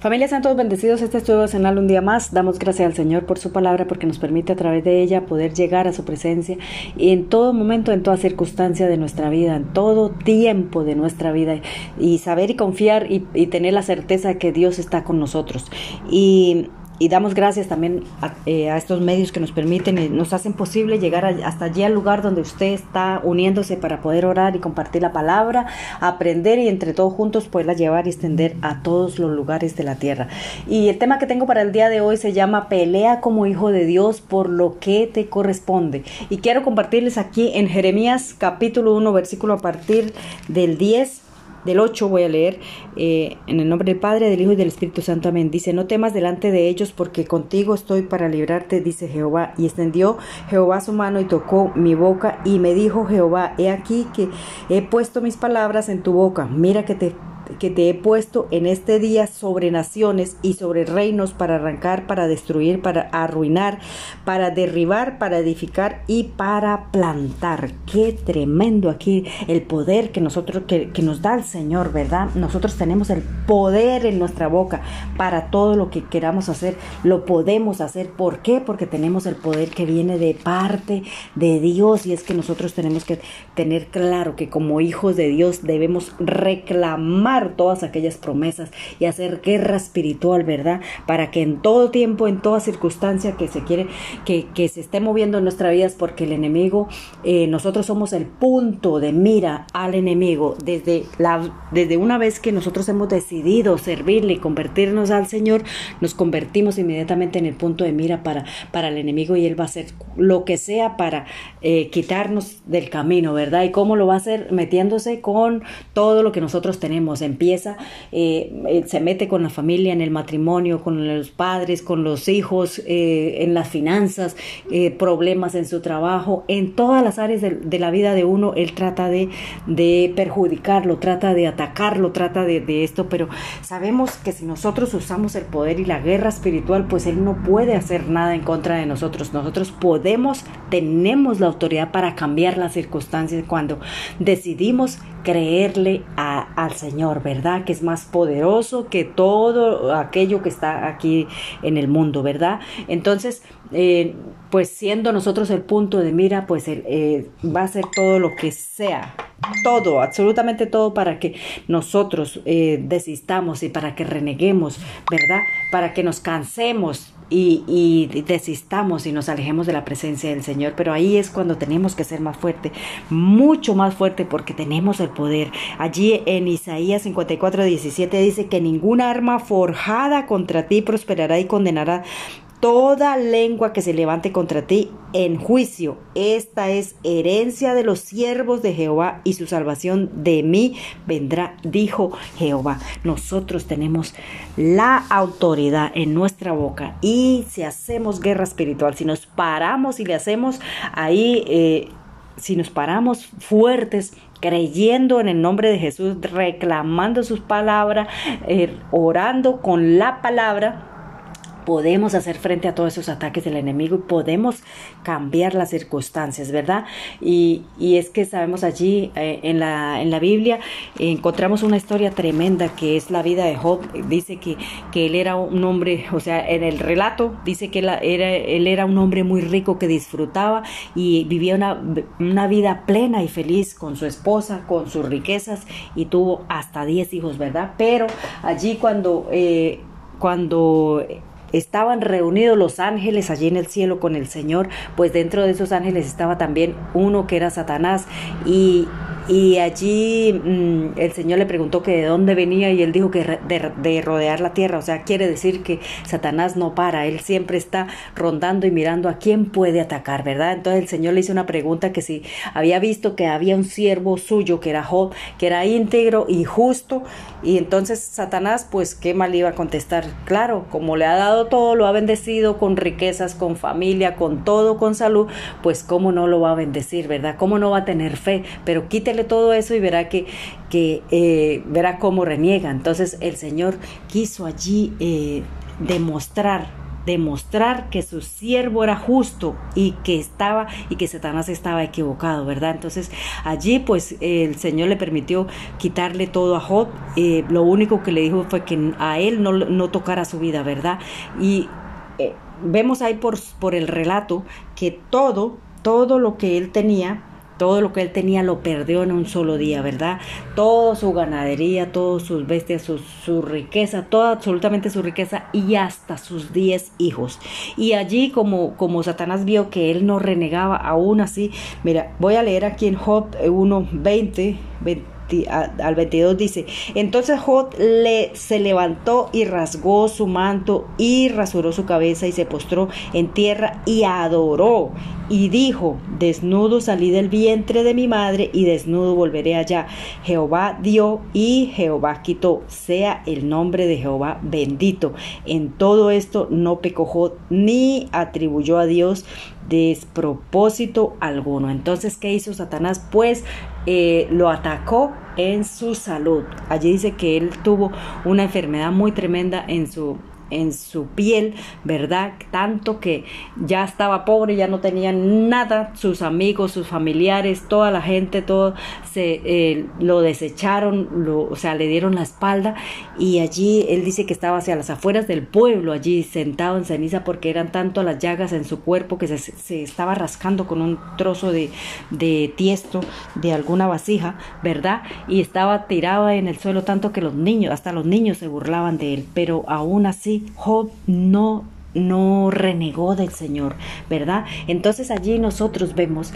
Familia Santos bendecidos, este es tu devocional un día más. Damos gracias al Señor por su palabra porque nos permite a través de ella poder llegar a su presencia y en todo momento, en toda circunstancia de nuestra vida, en todo tiempo de nuestra vida y saber y confiar y, y tener la certeza que Dios está con nosotros. Y y damos gracias también eh, a, estos medios que nos permiten y nos hacen posible llegar hasta allí al lugar donde usted está uniéndose para poder orar y compartir la palabra, aprender y entre todos juntos poderla llevar y extender a todos los lugares de la tierra. Y el tema que tengo para el día de hoy se llama Pelea como hijo de Dios por lo que te corresponde. Y quiero compartirles aquí en Jeremías capítulo 1 versículo a partir del 10 del 8 voy a leer, eh, en el nombre del Padre, del Hijo y del Espíritu Santo, amén. Dice, no temas delante de ellos, porque contigo estoy para librarte, dice Jehová. Y extendió Jehová su mano y tocó mi boca, y me dijo Jehová, he aquí que he puesto mis palabras en tu boca, mira que te que te he puesto en este día sobre naciones y sobre reinos para arrancar, para destruir, para arruinar, para derribar, para edificar y para plantar. Qué tremendo aquí el poder que nosotros, que, nos da el Señor, ¿verdad? Nosotros tenemos el poder en nuestra boca para todo lo que queramos hacer, lo podemos hacer. ¿Por qué? Porque tenemos el poder que viene de parte de Dios y es que nosotros tenemos que tener claro que como hijos de Dios debemos reclamar todas aquellas promesas y hacer guerra espiritual, ¿verdad? Para que en todo tiempo, en toda circunstancia que se quiere, que, que se esté moviendo en nuestra vida, porque el enemigo, eh, nosotros somos el punto de mira al enemigo. Desde, la, desde una vez que nosotros hemos decidido servirle y convertirnos al Señor, nos convertimos inmediatamente en el punto de mira para, para el enemigo y él va a hacer lo que sea para eh, quitarnos del camino, ¿verdad? ¿Y cómo lo va a hacer? Metiéndose con todo lo que nosotros tenemos, empieza, eh, eh, se mete con la familia, en el matrimonio, con los padres, con los hijos, eh, en las finanzas, problemas en su trabajo, en todas las áreas de, la vida de uno, él trata de, de perjudicarlo, trata de atacarlo, trata de esto, pero sabemos que si nosotros usamos el poder y la guerra espiritual, pues él no puede hacer nada en contra de nosotros. Nosotros podemos, tenemos la autoridad para cambiar las circunstancias cuando decidimos creerle al Señor, ¿verdad? Que es más poderoso que todo aquello que está aquí en el mundo, ¿verdad? Entonces, eh, pues siendo nosotros el punto de mira, pues eh, va a ser todo lo que sea, todo, absolutamente todo para que nosotros eh, desistamos y para que reneguemos, ¿verdad? Para que nos cansemos y, desistamos y nos alejemos de la presencia del Señor. Pero ahí es cuando tenemos que ser más fuerte, mucho más fuerte porque tenemos el poder. Allí en Isaías 54, 17 dice que ninguna arma forjada contra ti prosperará y condenará toda lengua que se levante contra ti en juicio. Esta es herencia de los siervos de Jehová y su salvación de mí vendrá, dijo Jehová. Nosotros tenemos la autoridad en nuestra boca y si hacemos guerra espiritual, si nos paramos y le hacemos ahí... Eh, si nos paramos fuertes, creyendo en el nombre de Jesús, reclamando sus palabras, eh, orando con la palabra, podemos hacer frente a todos esos ataques del enemigo y podemos cambiar las circunstancias, ¿verdad? Y, y es que sabemos allí eh, en, la, en la Biblia encontramos una historia tremenda que es la vida de Job. Dice que, que él era un hombre, o sea, en el relato dice que él era, él era un hombre muy rico que disfrutaba y vivía una, una vida plena y feliz con su esposa, con sus riquezas y tuvo hasta 10 hijos, ¿verdad? Pero allí cuando... Eh, cuando estaban reunidos los ángeles allí en el cielo con el Señor, pues dentro de esos ángeles estaba también uno que era Satanás. Y y allí mm, el Señor le preguntó que de dónde venía y él dijo que de, rodear la tierra, o sea, quiere decir que Satanás no para, él siempre está rondando y mirando a quién puede atacar, ¿verdad? Entonces el Señor le hizo una pregunta que si había visto que había un siervo suyo que era Job, que era íntegro y justo, y entonces Satanás, pues, ¿qué mal iba a contestar? Claro, como le ha dado todo, lo ha bendecido con riquezas, con familia, con todo, con salud, pues, ¿cómo no lo va a bendecir, verdad? ¿Cómo no va a tener fe? Pero quite todo eso y verá que, que eh, verá cómo reniega. Entonces el Señor quiso allí eh, demostrar demostrar que su siervo era justo y que estaba y que Satanás estaba equivocado, ¿verdad? Entonces allí pues el Señor le permitió quitarle todo a Job. Eh, lo único que le dijo fue que a él no, no tocara su vida, ¿verdad? Y eh, vemos ahí por, por el relato que todo, todo lo que él tenía, todo lo que él tenía lo perdió en un solo día, ¿verdad? Toda su ganadería, todas sus bestias, su, riqueza, toda absolutamente su riqueza y hasta sus diez hijos. Y allí como, como Satanás vio que él no renegaba aún así, mira, voy a leer aquí en Job 1, 20, 20 al 22 dice, entonces Jod le, se levantó y rasgó su manto y rasuró su cabeza y se postró en tierra y adoró y dijo, desnudo salí del vientre de mi madre y desnudo volveré allá. Jehová dio y Jehová quitó, sea el nombre de Jehová bendito. En todo esto no pecó Jod ni atribuyó a Dios despropósito alguno. Entonces, ¿qué hizo Satanás? Pues eh, lo atacó en su salud. Allí dice que él tuvo una enfermedad muy tremenda en su en su piel, ¿verdad? Tanto que ya estaba pobre, ya no tenía nada, sus amigos, sus familiares, toda la gente, todo se eh, lo desecharon, lo, o sea, le dieron la espalda y allí él dice que estaba hacia las afueras del pueblo, allí sentado en ceniza porque eran tanto las llagas en su cuerpo que se, se estaba rascando con un trozo de, de tiesto de alguna vasija, ¿verdad? Y estaba tirado en el suelo tanto que los niños, hasta los niños se burlaban de él, pero aún así Job no no renegó del Señor, ¿verdad? Entonces allí nosotros vemos,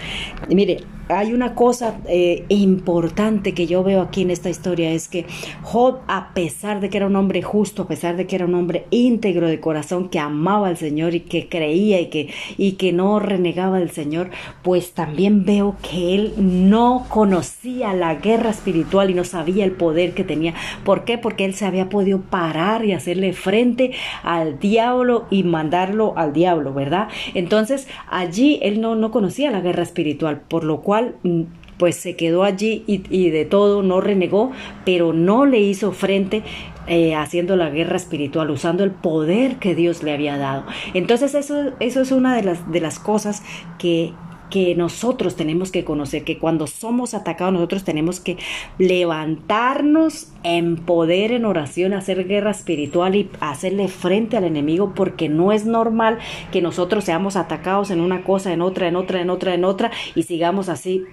mire, hay una cosa eh, importante que yo veo aquí en esta historia, es que Job, a pesar de que era un hombre justo, a pesar de que era un hombre íntegro de corazón, que amaba al Señor y que creía y que, y que no renegaba del Señor, pues también veo que él no conocía la guerra espiritual y no sabía el poder que tenía. ¿Por qué? Porque él se había podido parar y hacerle frente al diablo y mandarlo al diablo, ¿verdad? Entonces allí él no, no conocía la guerra espiritual, por lo cual mm, pues se quedó allí y, de todo no renegó, pero no le hizo frente eh, haciendo la guerra espiritual, usando el poder que Dios le había dado. Entonces eso, eso es una de las, de las cosas que que nosotros tenemos que conocer, que cuando somos atacados nosotros tenemos que levantarnos en poder, en oración, hacer guerra espiritual y hacerle frente al enemigo, porque no es normal que nosotros seamos atacados en una cosa, en otra, en otra, en otra, en otra, y sigamos así,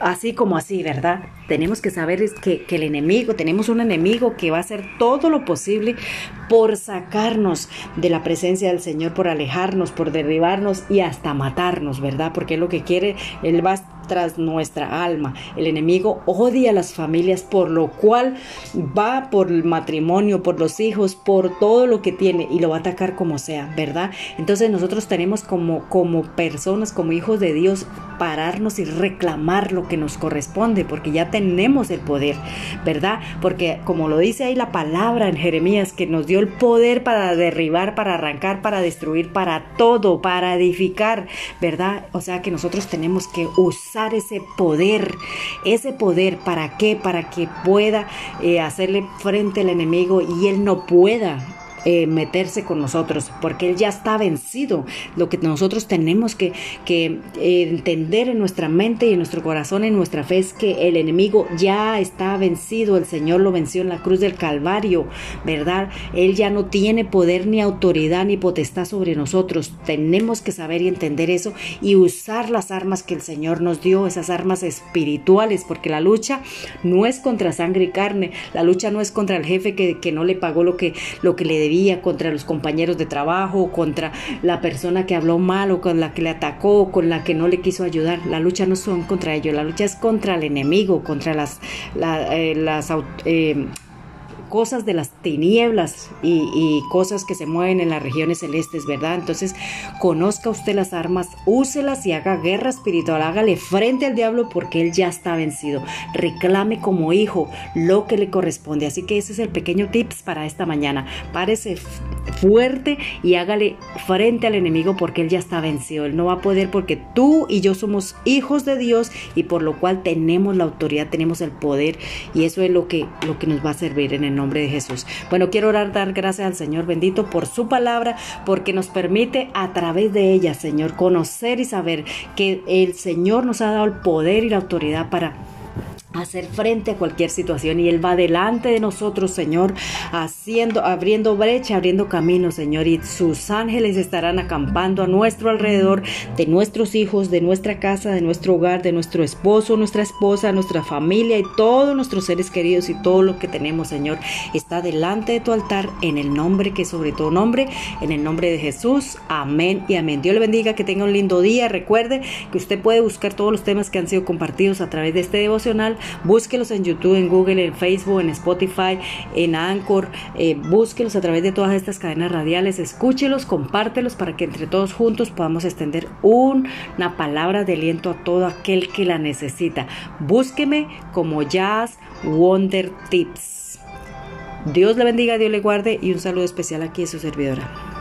así como así, ¿verdad? Tenemos que saber que, el enemigo, tenemos un enemigo que va a hacer todo lo posible por sacarnos de la presencia del Señor, por alejarnos, por derribarnos y hasta matarnos, ¿verdad? Porque lo que quiere, Él va tras nuestra alma. El enemigo odia a las familias, por lo cual va por el matrimonio, por los hijos, por todo lo que tiene y lo va a atacar como sea, ¿verdad? Entonces nosotros tenemos como, como personas, como hijos de Dios, pararnos y reclamar lo que nos corresponde, porque ya tenemos el poder, ¿verdad? Porque como lo dice ahí la palabra en Jeremías, que nos dio el poder para derribar, para arrancar, para destruir, para todo, para edificar, ¿verdad? O sea que nosotros tenemos que usar ese poder, ese poder, ¿para qué? Para que pueda eh, hacerle frente al enemigo y él no pueda eh, meterse con nosotros, porque Él ya está vencido. Lo que nosotros tenemos que, eh, entender en nuestra mente y en nuestro corazón, en nuestra fe, es que el enemigo ya está vencido. El Señor lo venció en la cruz del Calvario, ¿verdad? Él ya no tiene poder ni autoridad ni potestad sobre nosotros. Tenemos que saber y entender eso y usar las armas que el Señor nos dio, esas armas espirituales, porque la lucha no es contra sangre y carne, la lucha no es contra el jefe que, que no le pagó lo que, lo que le debía contra los compañeros de trabajo, contra la persona que habló mal o con la que le atacó, con la que no le quiso ayudar. La lucha no son contra ellos, la lucha es contra el enemigo, contra las, eh, las eh, cosas de las tinieblas y, cosas que se mueven en las regiones celestes, ¿verdad? Entonces, conozca usted las armas, úselas y haga guerra espiritual, hágale frente al diablo porque él ya está vencido. Reclame como hijo lo que le corresponde. Así que ese es el pequeño tips para esta mañana. Párese fuerte y hágale frente al enemigo porque él ya está vencido. Él no va a poder porque tú y yo somos hijos de Dios y por lo cual tenemos la autoridad, tenemos el poder y eso es lo que, lo que nos va a servir en el nombre de Jesús. Bueno, quiero orar, dar gracias al Señor bendito por su palabra porque nos permite a través de ella, Señor, conocer y saber que el Señor nos ha dado el poder y la autoridad para hacer frente a cualquier situación y Él va delante de nosotros, Señor, haciendo, abriendo brecha, abriendo camino, Señor, y sus ángeles estarán acampando a nuestro alrededor, de nuestros hijos, de nuestra casa, de nuestro hogar, de nuestro esposo, nuestra esposa, nuestra familia y todos nuestros seres queridos y todo lo que tenemos, Señor, está delante de tu altar en el nombre que sobre todo nombre, en el nombre de Jesús. Amén y amén. Dios le bendiga, que tenga un lindo día. Recuerde que usted puede buscar todos los temas que han sido compartidos a través de este devocional Búsquelos en YouTube, en Google, en Facebook, en Spotify, en Anchor. Eh, a través de todas estas cadenas radiales. Escúchelos, compártelos para que entre todos juntos podamos extender una palabra de aliento a todo aquel que la necesita. Búsqueme como Jazz Wonder Tips. Dios le bendiga, Dios le guarde y un saludo especial aquí a su servidora.